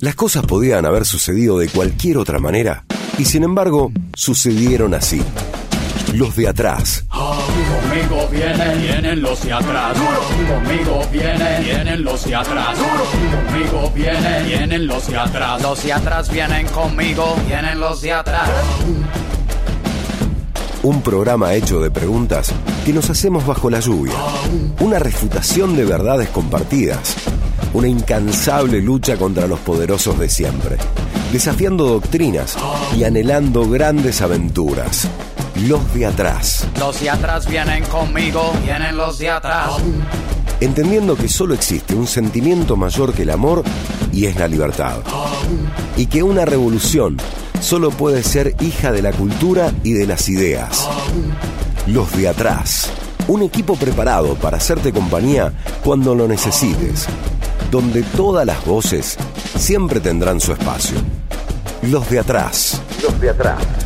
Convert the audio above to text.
Las cosas podían haber sucedido de cualquier otra manera, y sin embargo, sucedieron así. Los de atrás. Conmigo vienen, vienen los de atrás. Conmigo vienen, vienen los de atrás. Conmigo vienen, vienen los de atrás. Los de atrás vienen conmigo, vienen los de atrás. Un programa hecho de preguntas que nos hacemos bajo la lluvia. Una refutación de verdades compartidas. Una incansable lucha contra los poderosos de siempre. Desafiando doctrinas y anhelando grandes aventuras. Los de atrás. Los de atrás vienen conmigo, vienen los de atrás. Entendiendo que solo existe un sentimiento mayor que el amor y es la libertad. Y que una revolución solo puede ser hija de la cultura y de las ideas. Los de atrás. Un equipo preparado para hacerte compañía cuando lo necesites. Donde todas las voces siempre tendrán su espacio. Los de atrás. Los de atrás.